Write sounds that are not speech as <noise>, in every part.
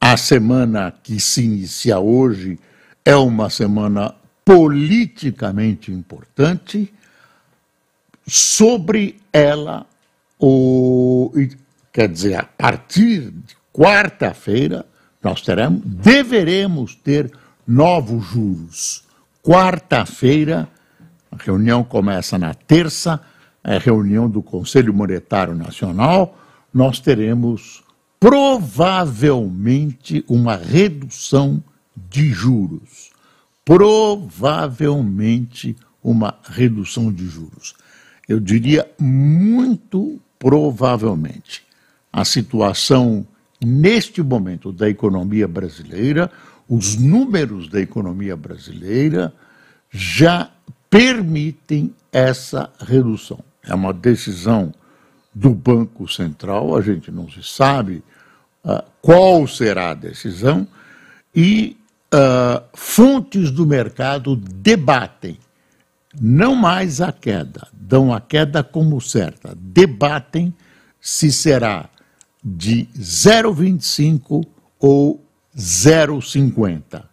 A semana que se inicia hoje é uma semana politicamente importante. Sobre ela, o, quer dizer, a partir de quarta-feira, nós teremos, deveremos ter novos juros. Quarta-feira, a reunião começa na terça, é reunião do Conselho Monetário Nacional, nós teremos provavelmente uma redução de juros. Provavelmente uma redução de juros. Eu diria muito provavelmente. A situação neste momento da economia brasileira, os números da economia brasileira já permitem essa redução. É uma decisão do Banco Central, a gente não se sabe uh, qual será a decisão, e uh, fontes do mercado debatem, não mais a queda, dão a queda como certa, debatem se será de 0,25 ou 0,50.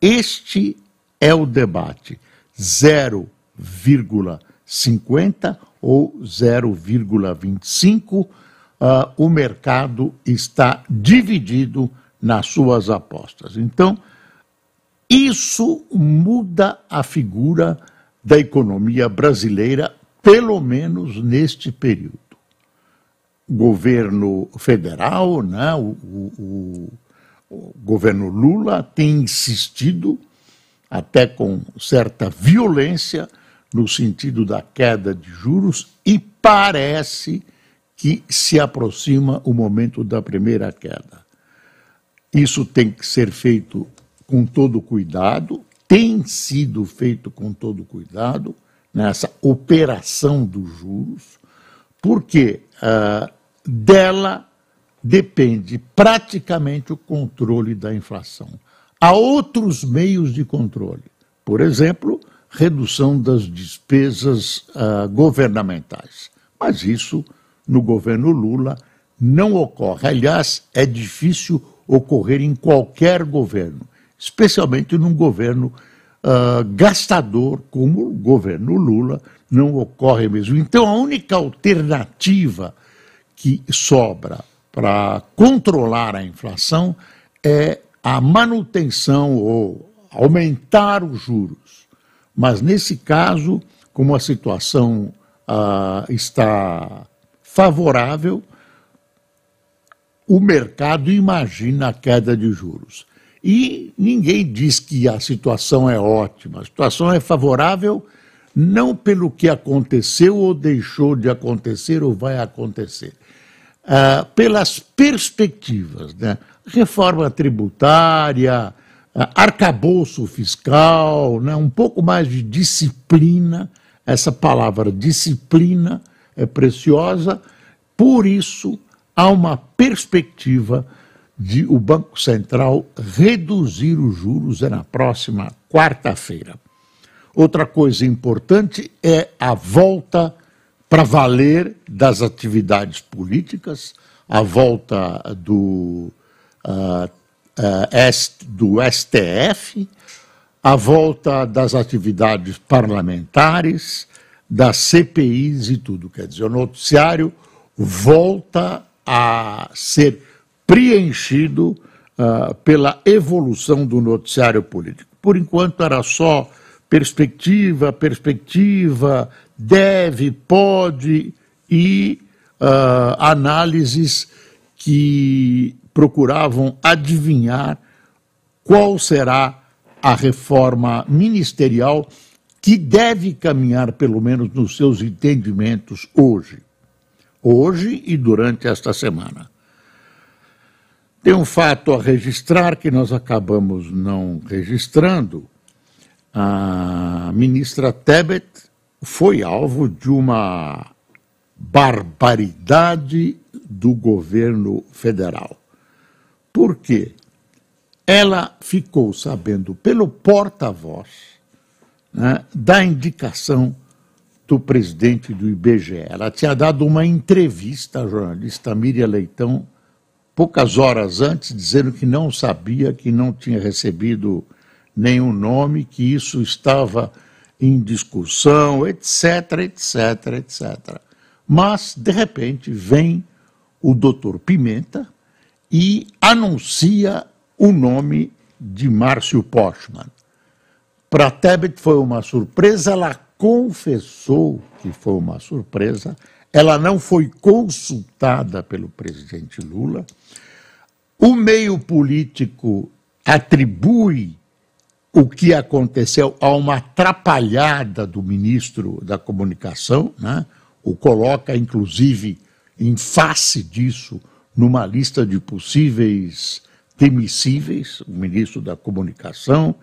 Este é o debate, 0,50 ou 0,25, uh, ah, o mercado está dividido nas suas apostas. Então, isso muda a figura da economia brasileira, pelo menos neste período. Governo federal, né, o, o, o governo Lula tem insistido, até com certa violência, no sentido da queda de juros e parece que se aproxima o momento da primeira queda. Isso tem que ser feito com todo cuidado, tem sido feito com todo cuidado nessa operação dos juros, porque uh, dela depende praticamente o controle da inflação. Há outros meios de controle. Por exemplo, redução das despesas uh, governamentais. Mas isso, no governo Lula, não ocorre. Aliás, é difícil ocorrer em qualquer governo, especialmente num governo uh, gastador como o governo Lula, não ocorre mesmo. Então, a única alternativa que sobra para controlar a inflação é a manutenção ou aumentar os juros. Mas nesse caso, como a situação ah, está favorável, o mercado imagina a queda de juros. E ninguém diz que a situação é ótima. A situação é favorável não pelo que aconteceu ou deixou de acontecer ou vai acontecer, ah, pelas perspectivas. Né? Reforma tributária, arcabouço fiscal, né, um pouco mais de disciplina. Essa palavra disciplina é preciosa, por isso há uma perspectiva de o Banco Central reduzir os juros é na próxima quarta-feira. Outra coisa importante é a volta para valer das atividades políticas, a volta do uh, do STF, a volta das atividades parlamentares, das CPIs e tudo. Quer dizer, o noticiário volta a ser preenchido uh, pela evolução do noticiário político. Por enquanto era só perspectiva, perspectiva, deve, pode e uh, análises que procuravam adivinhar qual será a reforma ministerial que deve caminhar, pelo menos nos seus entendimentos, hoje. Hoje e durante esta semana. Tem um fato a registrar que nós acabamos não registrando. A ministra Tebet foi alvo de uma barbaridade do governo federal. Por quê? Ela ficou sabendo pelo porta-voz né, da indicação do presidente do IBGE. Ela tinha dado uma entrevista à jornalista Miriam Leitão poucas horas antes, dizendo que não sabia, que não tinha recebido nenhum nome, que isso estava em discussão, etc, etc, etc. Mas, de repente, vem o doutor Pimenta e anuncia o nome de Márcio Postman. Para Tebet foi uma surpresa, ela confessou que foi uma surpresa, ela não foi consultada pelo presidente Lula. O meio político atribui o que aconteceu a uma atrapalhada do ministro da Comunicação, né? o coloca, inclusive, em face disso, numa lista de possíveis demissíveis, o ministro da Comunicação.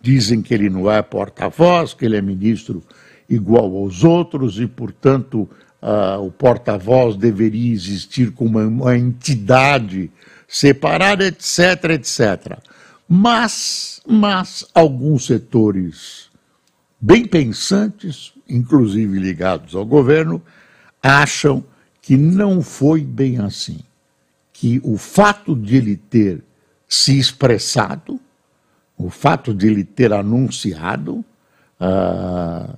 Dizem que ele não é porta-voz, que ele é ministro igual aos outros e, portanto, uh, o porta-voz deveria existir como uma, uma entidade separada, etc., etc. Mas, mas alguns setores bem pensantes, inclusive ligados ao governo, acham que não foi bem assim. Que o fato de ele ter se expressado, o fato de ele ter anunciado, uh,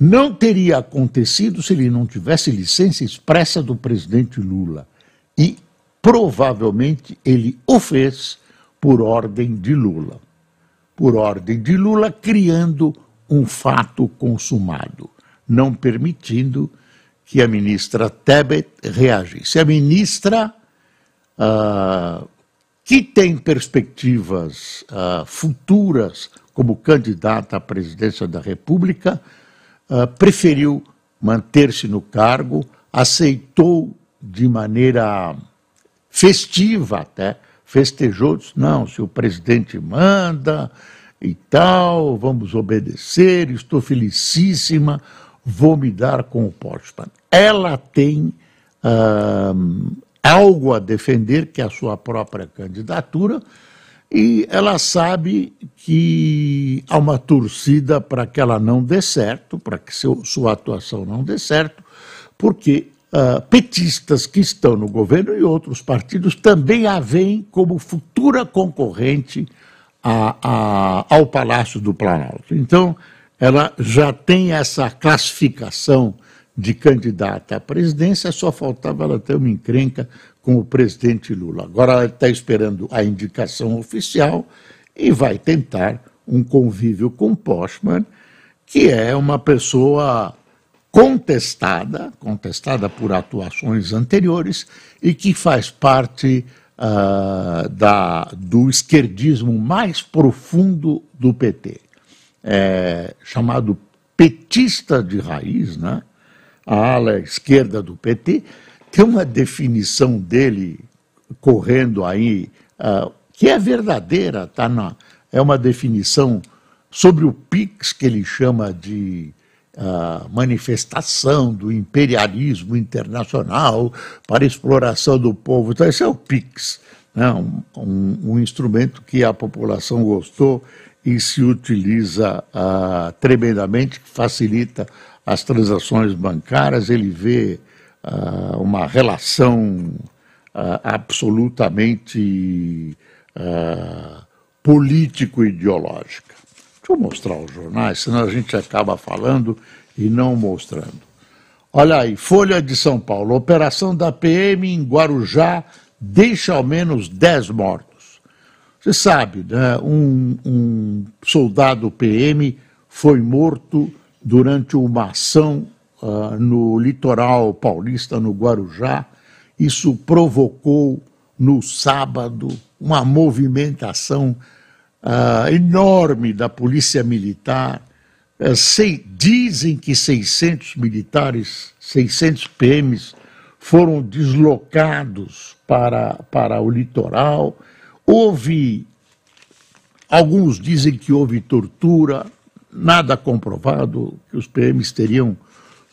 não teria acontecido se ele não tivesse licença expressa do presidente Lula. E provavelmente ele o fez por ordem de Lula. Por ordem de Lula, criando um fato consumado, não permitindo que a ministra Tebet reagisse. A ministra, uh, que tem perspectivas uh, futuras como candidata à presidência da República, uh, preferiu manter-se no cargo, aceitou de maneira festiva até, festejou, disse, não, se o presidente manda e tal, vamos obedecer, estou felicíssima, vou me dar com o Postman. Ela tem algo a defender, que é a sua própria candidatura, e ela sabe que há uma torcida para que ela não dê certo, para que seu, sua atuação não dê certo, porque uh, petistas que estão no governo e outros partidos também a veem como futura concorrente a, a, ao Palácio do Planalto. Então, ela já tem essa classificação de candidata à presidência, só faltava ela ter uma encrenca com o presidente Lula. Agora ela está esperando a indicação oficial e vai tentar um convívio com Postman, que é uma pessoa contestada, contestada por atuações anteriores e que faz parte uh, da, do esquerdismo mais profundo do PT, é, chamado petista de raiz, né? A ala esquerda do PT, tem uma definição dele correndo aí, uh, que é verdadeira, tá na, é uma definição sobre o PIX, que ele chama de uh, manifestação do imperialismo internacional para exploração do povo. Então, esse é o PIX, né? um, um, um instrumento que a população gostou e se utiliza uh, tremendamente, que facilita as transações bancárias, ele vê uh, uma relação uh, absolutamente uh, político-ideológica. Deixa eu mostrar os jornais, senão a gente acaba falando e não mostrando. Olha aí, Folha de São Paulo, operação da PM em Guarujá deixa ao menos 10 mortos. Você sabe, né, um, um soldado PM foi morto durante uma ação uh, no litoral paulista, no Guarujá. Isso provocou no sábado uma movimentação uh, enorme da Polícia Militar. Uh, sei, dizem que 600 militares, 600 PMs foram deslocados para, para o litoral. Houve, alguns dizem que houve tortura, nada comprovado, que os PMs teriam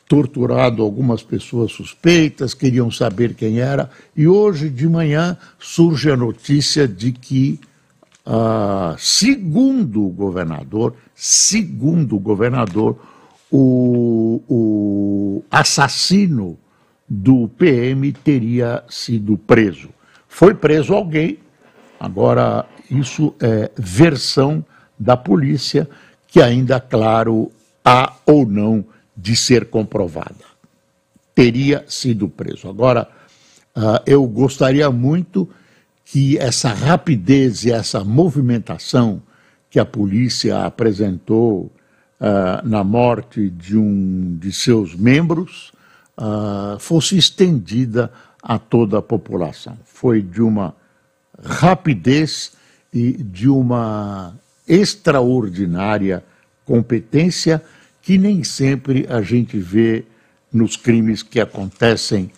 torturado algumas pessoas suspeitas, queriam saber quem era, e hoje de manhã surge a notícia de que, ah, segundo o governador, segundo o governador, o, o assassino do PM teria sido preso. Foi preso alguém, agora isso é versão da polícia, que ainda, claro, há ou não de ser comprovada. Teria sido preso. Agora, uh, eu gostaria muito que essa rapidez e essa movimentação que a polícia apresentou uh, na morte de um de seus membros uh, fosse estendida a toda a população. Foi de uma rapidez e de uma extraordinária competência que nem sempre a gente vê nos crimes que acontecem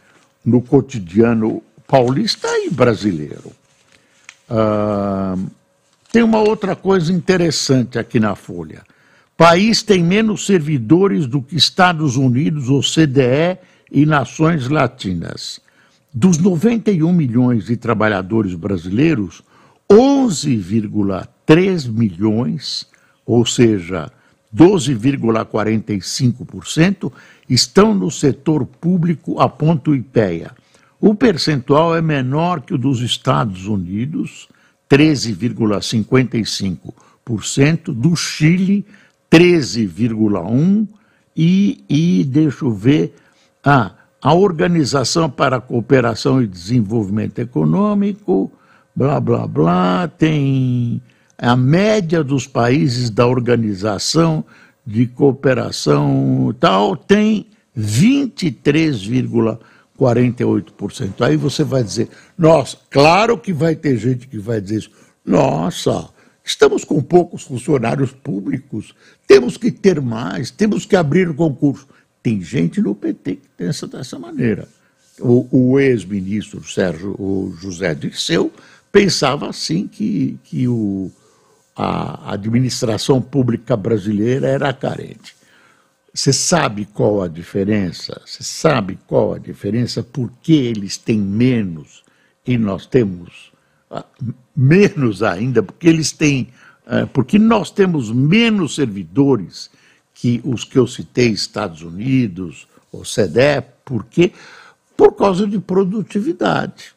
no cotidiano paulista e brasileiro. Uh, tem uma outra coisa interessante aqui na Folha. País tem menos servidores do que Estados Unidos, OCDE e nações latinas. Dos 91 milhões de trabalhadores brasileiros, 11,3 milhões, ou seja, 12,45% estão no setor público a ponto IPEA. O percentual é menor que o dos Estados Unidos, 13,55%, do Chile, 13,1%, e, e deixa eu ver, ah, a Organização para a Cooperação e Desenvolvimento Econômico, blá, blá, blá, tem a média dos países da organização de cooperação tal tem 23,48%. Aí você vai dizer, nossa, claro que vai ter gente que vai dizer isso. Nossa, estamos com poucos funcionários públicos, temos que ter mais, temos que abrir o concurso. Tem gente no PT que pensa dessa maneira. O, o ex-ministro Sérgio o José Dirceu pensava assim que, que o, a administração pública brasileira era carente. Você sabe qual a diferença? Você sabe qual a diferença? Por que eles têm menos e nós temos ah, menos ainda? Porque eles têm, ah, porque nós temos menos servidores que os que eu citei, Estados Unidos, OCDE, por quê? Por causa de produtividade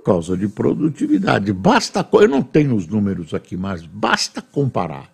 por causa de produtividade. Basta, eu não tenho os números aqui, mas basta comparar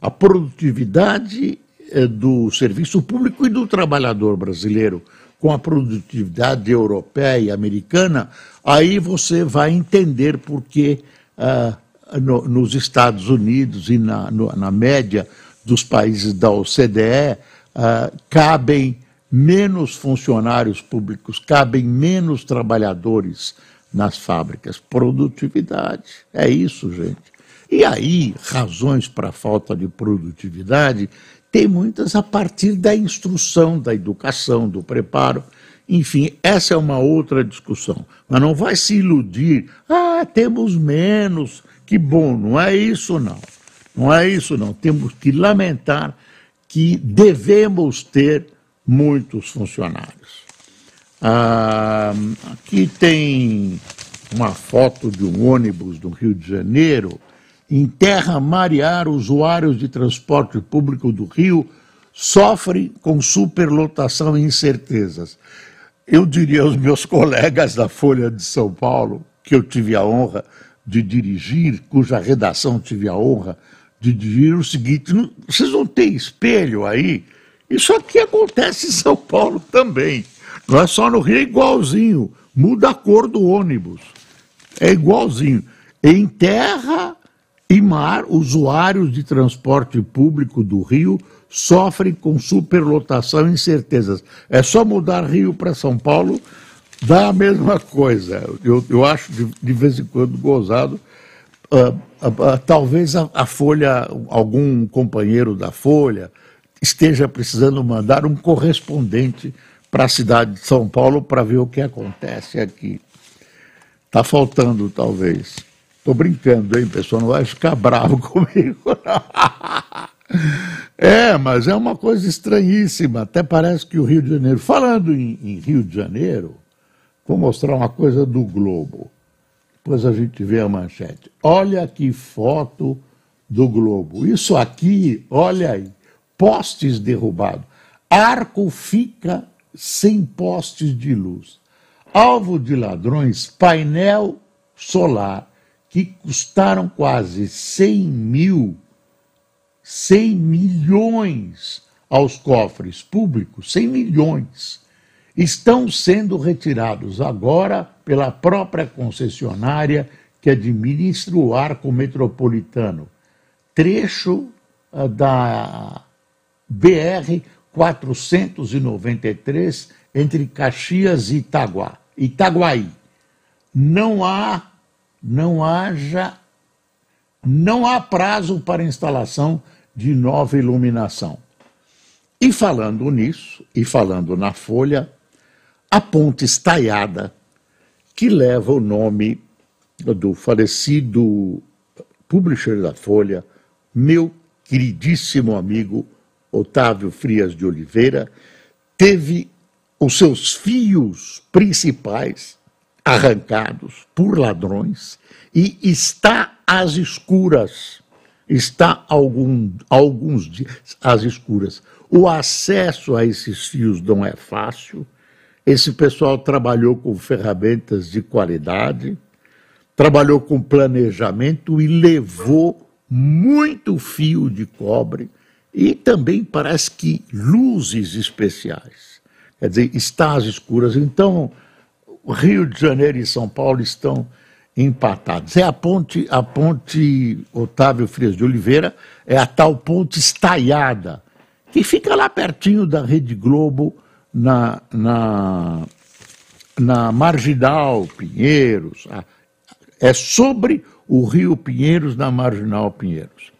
a produtividade eh, do serviço público e do trabalhador brasileiro com a produtividade europeia e americana, aí você vai entender por que ah, no, nos Estados Unidos e na, no, na média dos países da OCDE ah, cabem menos funcionários públicos, cabem menos trabalhadores nas fábricas. Produtividade. É isso, gente. E aí, razões para a falta de produtividade, tem muitas a partir da instrução, da educação, do preparo. Enfim, essa é uma outra discussão. Mas não vai se iludir. Ah, temos menos. Que bom. Não é isso, não. Não é isso, não. Temos que lamentar que devemos ter muitos funcionários. Ah, aqui tem uma foto de um ônibus do Rio de Janeiro. Em terra marear, usuários de transporte público do Rio sofrem com superlotação e incertezas. Eu diria aos meus colegas da Folha de São Paulo, que eu tive a honra de dirigir, cuja redação tive a honra de dirigir, o seguinte: vocês não têm espelho aí? Isso aqui acontece em São Paulo também. Não é só no Rio, é igualzinho. Muda a cor do ônibus. É igualzinho. Em terra e mar, usuários de transporte público do Rio sofrem com superlotação e incertezas. É só mudar Rio para São Paulo, dá a mesma coisa. Eu, eu acho de, de vez em quando gozado. Uh, uh, uh, talvez a, a Folha, algum companheiro da Folha, esteja precisando mandar um correspondente para a cidade de São Paulo para ver o que acontece aqui. Está faltando, talvez. Estou brincando, hein, pessoal? Não vai ficar <laughs> bravo comigo. <laughs> É, mas é uma coisa estranhíssima. Até parece que o Rio de Janeiro. Falando em, em Rio de Janeiro, vou mostrar uma coisa do Globo. Depois a gente vê a manchete. Olha que foto do Globo. Isso aqui, olha aí, postes derrubados. Arco fica sem postes de luz. Alvo de ladrões, painel solar, que custaram quase 100 mil 100 milhões aos cofres públicos, 100 milhões, estão sendo retirados agora pela própria concessionária que administra o arco metropolitano, trecho uh, da BR 493 entre Caxias e Itaguá, Itaguaí. Não há, não haja, não há prazo para instalação de nova iluminação. E falando nisso, e falando na Folha, a ponte estaiada, que leva o nome do falecido publisher da Folha, meu queridíssimo amigo Otávio Frias de Oliveira, teve os seus fios principais arrancados por ladrões e está às escuras está algum, alguns dias às escuras. O acesso a esses fios não é fácil. Esse pessoal trabalhou com ferramentas de qualidade, trabalhou com planejamento e levou muito fio de cobre e também parece que luzes especiais. Quer dizer, está às escuras. Então, Rio de Janeiro e São Paulo estão empatados. É a ponte, a ponte Otávio Frias de Oliveira, é a tal ponte estaiada, que fica lá pertinho da Rede Globo, na, na, na Marginal Pinheiros. É sobre o Rio Pinheiros, na Marginal Pinheiros.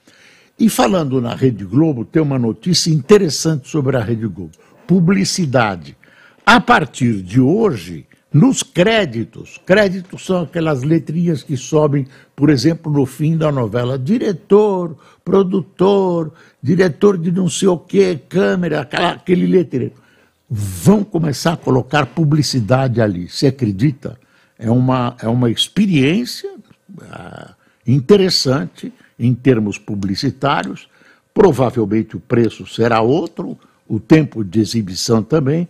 E falando na Rede Globo, tem uma notícia interessante sobre a Rede Globo: publicidade. A partir de hoje, nos créditos, créditos são aquelas letrinhas que sobem, por exemplo, no fim da novela, diretor, produtor, diretor de não sei o que, câmera, aquela, aquele letreiro. Vão começar a colocar publicidade ali. Você acredita? É uma, é uma experiência uh, interessante em termos publicitários. Provavelmente o preço será outro, o tempo de exibição também,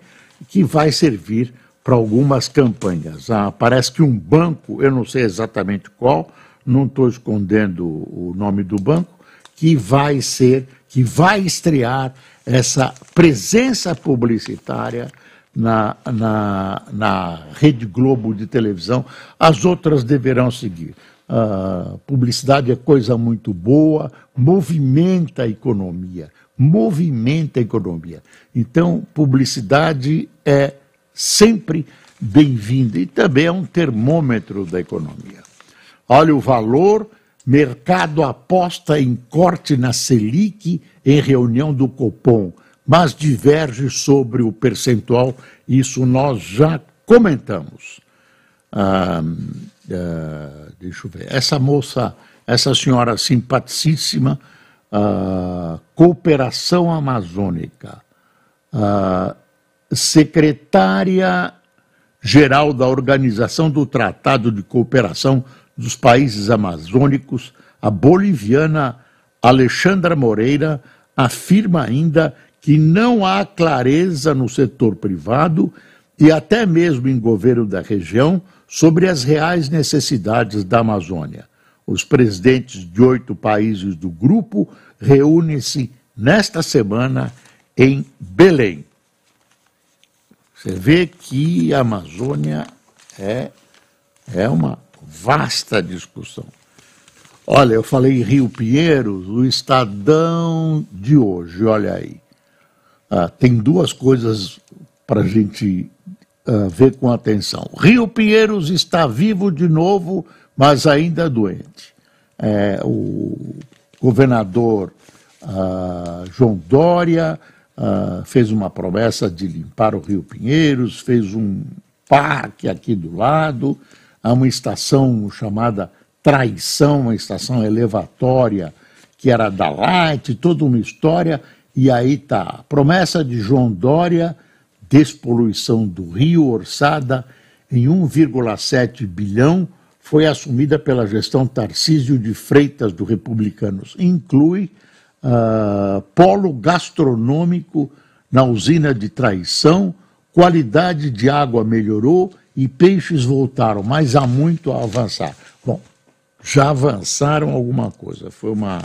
que vai servir para algumas campanhas. Ah, parece que um banco, eu não sei exatamente qual, não estou escondendo o nome do banco, que vai ser, que vai estrear essa presença publicitária na, na, na Rede Globo de televisão. As outras deverão seguir. Uh, publicidade é coisa muito boa, movimenta a economia, movimenta a economia. Então, publicidade é sempre bem-vinda e também é um termômetro da economia. Olha o valor, mercado aposta em corte na Selic em reunião do Copom, mas diverge sobre o percentual, isso nós já comentamos. Ah, ah, deixa eu ver, essa moça, essa senhora simpaticíssima, ah, Cooperação Amazônica, ah, secretária-geral da Organização do Tratado de Cooperação dos Países Amazônicos, a boliviana Alexandra Moreira, afirma ainda que não há clareza no setor privado e até mesmo em governo da região sobre as reais necessidades da Amazônia. Os presidentes de oito países do grupo reúnem-se nesta semana em Belém. Você vê que a Amazônia é, é uma vasta discussão. Olha, eu falei Rio Pinheiros, o Estadão de hoje, olha aí. Ah, tem duas coisas para a gente ah, ver com atenção. Rio Pinheiros está vivo de novo, mas ainda doente. É, o governador ah, João Dória uh, fez uma promessa de limpar o Rio Pinheiros, fez um parque aqui do lado, há uma estação chamada Traição, uma estação elevatória que era da Light, toda uma história, e aí tá, promessa de João Dória, despoluição do Rio, orçada em 1,7 bilhão, foi assumida pela gestão Tarcísio de Freitas do Republicanos. Inclui uh, polo gastronômico na usina de traição, qualidade de água melhorou e peixes voltaram, mas há muito a avançar. Bom, já avançaram alguma coisa. Foi uma,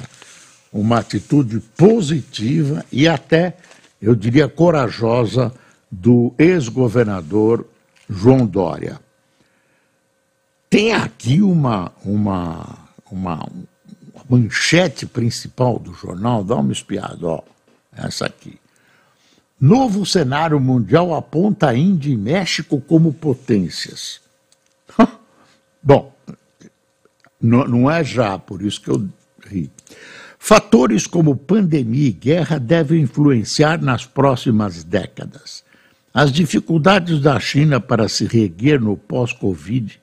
uma atitude positiva e até, eu diria, corajosa do ex-governador João Dória. Tem aqui uma, uma, uma, manchete principal do jornal, dá uma espiada, ó, essa aqui. Novo cenário mundial aponta Índia e México como potências. <laughs> Bom, não é já, por isso que eu ri. Fatores como pandemia e guerra devem influenciar nas próximas décadas. As dificuldades da China para se reerguer no pós-Covid,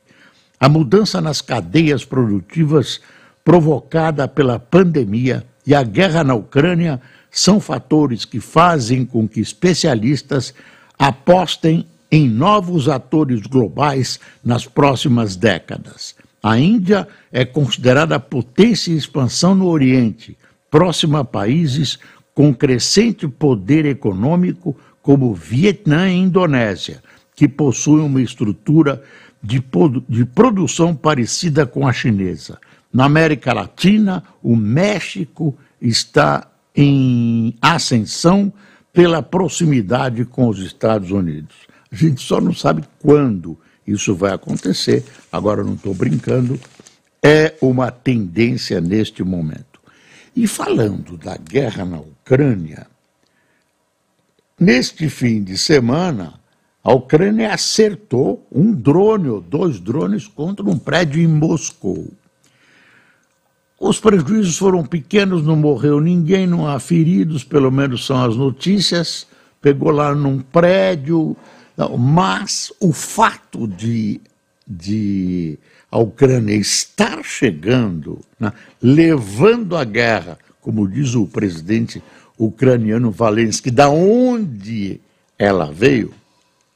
a mudança nas cadeias produtivas provocada pela pandemia e a guerra na Ucrânia são fatores que fazem com que especialistas apostem em novos atores globais nas próximas décadas. A Índia é considerada potência em expansão no Oriente, próxima a países com crescente poder econômico como Vietnã e Indonésia, que possuem uma estrutura de, de produção parecida com a chinesa. Na América Latina, o México está em ascensão pela proximidade com os Estados Unidos. A gente só não sabe quando isso vai acontecer, agora não estou brincando, é uma tendência neste momento. E falando da guerra na Ucrânia, neste fim de semana, a Ucrânia acertou um drone ou dois drones contra um prédio em Moscou. Os prejuízos foram pequenos, não morreu ninguém, não há feridos, pelo menos são as notícias. Pegou lá num prédio, não, mas o fato de, de a Ucrânia estar chegando, né, levando a guerra, como diz o presidente ucraniano Valensky, da onde ela veio,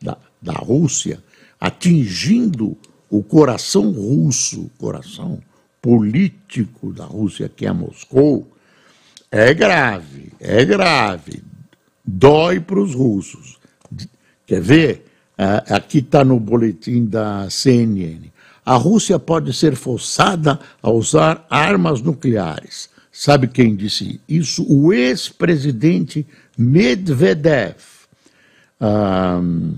da, da Rússia, atingindo o coração russo, coração político da Rússia, que é Moscou, é grave, é grave. Dói para os russos. Quer ver? Aqui está no boletim da CNN. A Rússia pode ser forçada a usar armas nucleares. Sabe quem disse isso? O ex-presidente Medvedev. Um,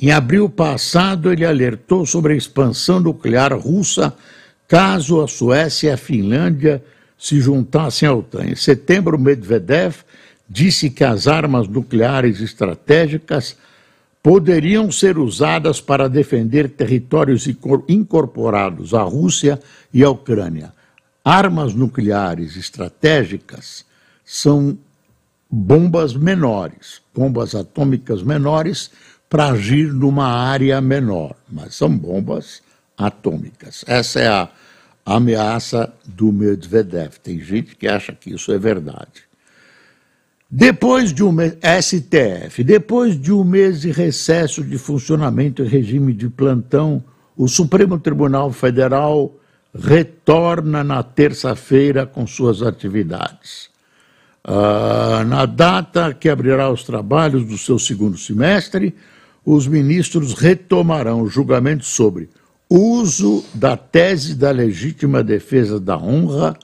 em abril passado, ele alertou sobre a expansão nuclear russa caso a Suécia e a Finlândia se juntassem à OTAN. Em setembro, Medvedev disse que as armas nucleares estratégicas poderiam ser usadas para defender territórios incorporados à Rússia e à Ucrânia. Armas nucleares estratégicas são bombas menores, bombas atômicas menores para agir numa área menor, mas são bombas atômicas. Essa é a ameaça do Medvedev. Tem gente que acha que isso é verdade. Depois de um mês, STF, depois de um mês de recesso de funcionamento em regime de plantão, o Supremo Tribunal Federal retorna na terça-feira com suas atividades. Uh, na data que abrirá os trabalhos do seu segundo semestre, os ministros retomarão o julgamento sobre uso da tese da legítima defesa da honra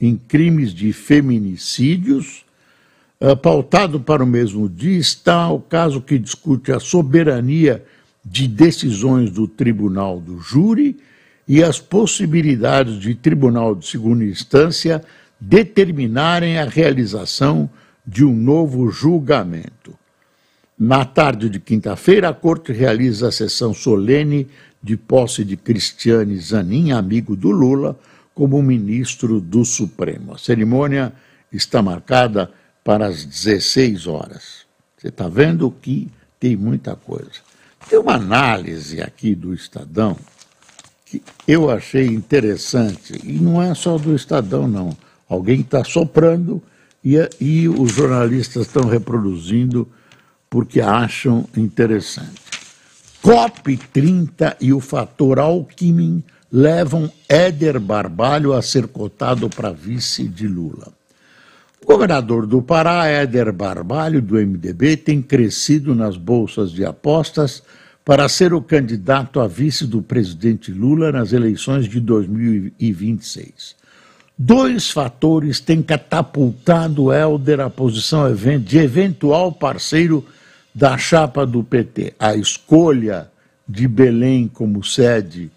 em crimes de feminicídios. Uh, pautado para o mesmo dia está o caso que discute a soberania de decisões do tribunal do júri e as possibilidades de tribunal de segunda instância determinarem a realização de um novo julgamento. Na tarde de quinta-feira, a Corte realiza a sessão solene de posse de Cristiane Zanin, amigo do Lula, como ministro do Supremo. A cerimônia está marcada para as 16 horas. Você está vendo que tem muita coisa. Tem uma análise aqui do Estadão que eu achei interessante, e não é só do Estadão, não. Alguém está soprando e, e os jornalistas estão reproduzindo porque acham interessante. COP30 e o fator Alckmin levam Éder Barbalho a ser cotado para vice de Lula. O governador do Pará, Éder Barbalho, do MDB, tem crescido nas bolsas de apostas para ser o candidato a vice do presidente Lula nas eleições de 2026. Dois fatores têm catapultado Helder à posição de eventual parceiro da chapa do PT. A escolha de Belém como sede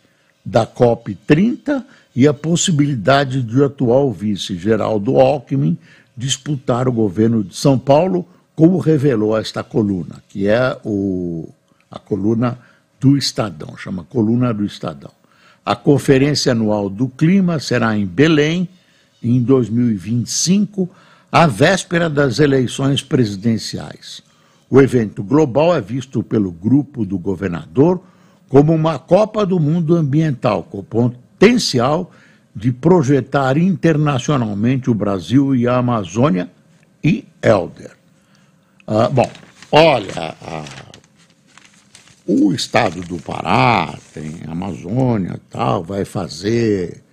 da COP 30 e a possibilidade de o atual vice Geraldo Alckmin disputar o governo de São Paulo, como revelou esta coluna, que é o, a coluna do Estadão, chama Coluna do Estadão. A Conferência Anual do Clima será em Belém, em 2025, à véspera das eleições presidenciais. O evento global é visto pelo grupo do governador como uma Copa do Mundo ambiental, com potencial de projetar internacionalmente o Brasil e a Amazônia e Elder. Ah, bom, olha, o estado do Pará tem Amazônia tal, vai fazer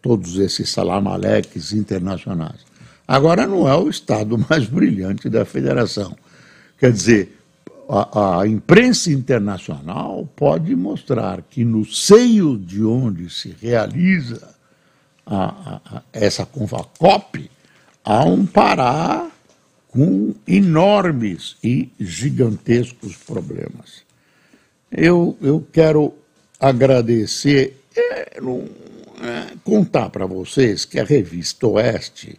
todos esses salamaleques internacionais. Agora não é o estado <laughs> mais brilhante da federação. Quer dizer, a, a, imprensa internacional pode mostrar que no seio de onde se realiza a, a, essa COP, há um Pará com enormes e gigantescos problemas. Eu, eu quero agradecer, é, não, é, contar para vocês que a revista Oeste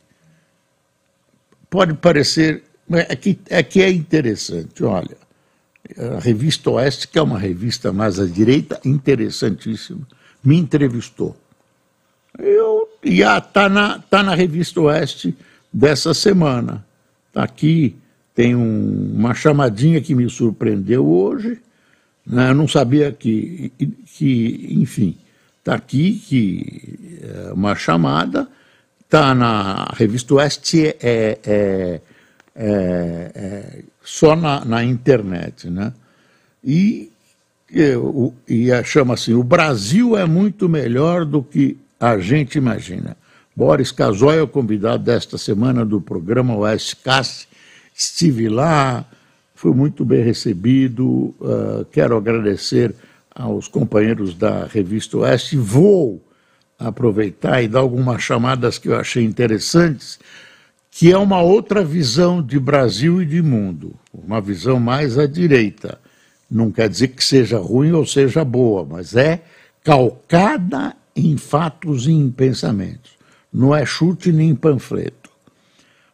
pode parecer é que, é que é interessante, olha, a revista Oeste, que é uma revista mais à direita, interessantíssima, me entrevistou. Eu ia tá na, tá na revista Oeste dessa semana. Tá aqui, tem um, uma chamadinha que me surpreendeu hoje. Né? Eu não sabia que, que enfim, está aqui que é uma chamada, está na revista Oeste, é, é, é, é só na, na, internet, né? E, e, e chama assim, o Brasil é muito melhor do que a gente imagina. Boris Casoy é o convidado desta semana do programa Oeste Casse. Estive lá, fui muito bem recebido. Uh, quero agradecer aos companheiros da revista Oeste. Vou aproveitar e dar algumas chamadas que eu achei interessantes, que é uma outra visão de Brasil e de mundo, uma visão mais à direita. Não quer dizer que seja ruim ou seja boa, mas é calcada em fatos e em pensamentos. Não é chute nem panfleto.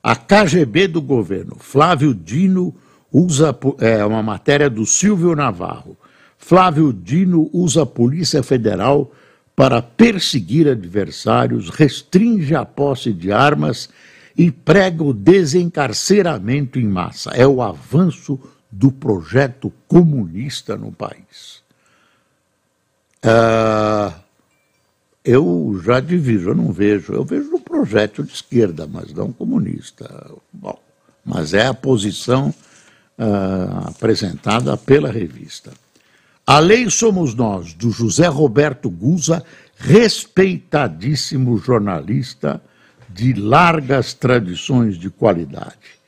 A KGB do governo, Flávio Dino, usa é uma matéria do Silvio Navarro. Flávio Dino usa a Polícia Federal para perseguir adversários, restringe a posse de armas e prega o desencarceramento em massa. É o avanço do projeto comunista no país. Uh, eu já divido, eu não vejo, eu vejo no projeto de esquerda, mas não comunista. Bom, mas é a posição uh, apresentada pela revista. A Lei Somos Nós, do José Roberto Guza, respeitadíssimo jornalista de largas tradições de qualidade.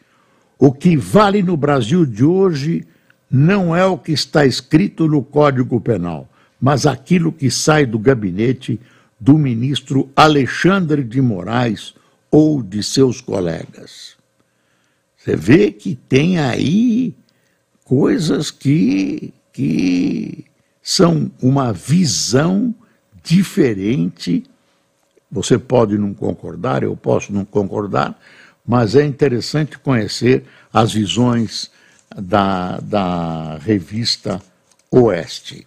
O que vale no Brasil de hoje não é o que está escrito no Código Penal, mas aquilo que sai do gabinete do ministro Alexandre de Moraes ou de seus colegas. Você vê que tem aí coisas que, que são uma visão diferente. Você pode não concordar, eu posso não concordar, mas é interessante conhecer as visões da, da revista Oeste.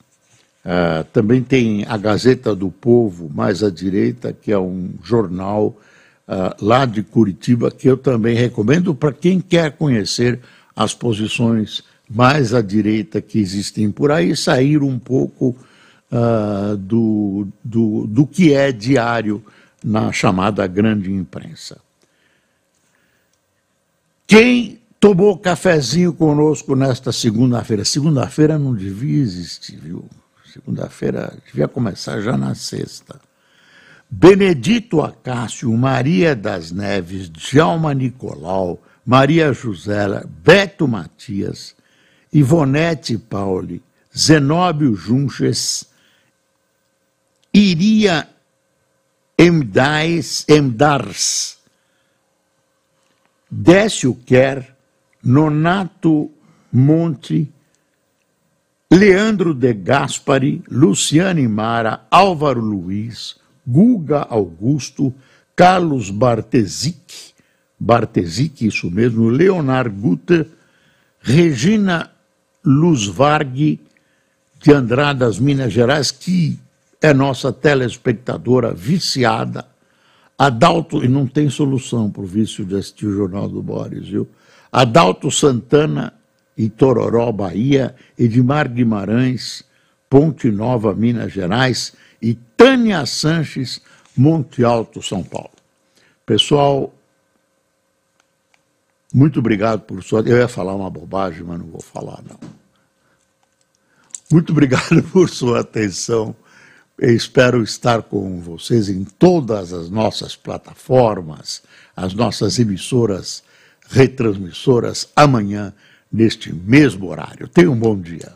Uh, também tem a Gazeta do Povo, mais à direita, que é um jornal uh, lá de Curitiba, que eu também recomendo para quem quer conhecer as posições mais à direita que existem por aí, sair um pouco uh, do, do, do que é diário na chamada grande imprensa. Quem tomou cafezinho conosco nesta segunda-feira? Segunda-feira não devia existir, viu? Segunda-feira devia começar já na sexta. Benedito Acácio, Maria das Neves, Djalma Nicolau, Maria Josela, Beto Matias, Ivonete Pauli, Zenóbio Junches, Iria Emdais, Emdars, Décio Quer, Nonato Monte, Leandro de Gaspari, Luciane Mara, Álvaro Luiz, Guga Augusto, Carlos Bartesic, Bartesic, isso mesmo, Leonard Guter, Regina Luzvarg, de Andradas, Minas Gerais, que é nossa telespectadora viciada. Adalto, e não tem solução para o vício de assistir o Jornal do Boris, viu? Adalto Santana e Tororó, Bahia, Edmar Guimarães, Ponte Nova, Minas Gerais, e Tânia Sanches, Monte Alto, São Paulo. Pessoal, muito obrigado por sua. Eu ia falar uma bobagem, mas não vou falar, não. Muito obrigado <laughs> por sua atenção. Eu espero estar com vocês em todas as nossas plataformas, as nossas emissoras, retransmissoras, amanhã, neste mesmo horário. Tenha um bom dia.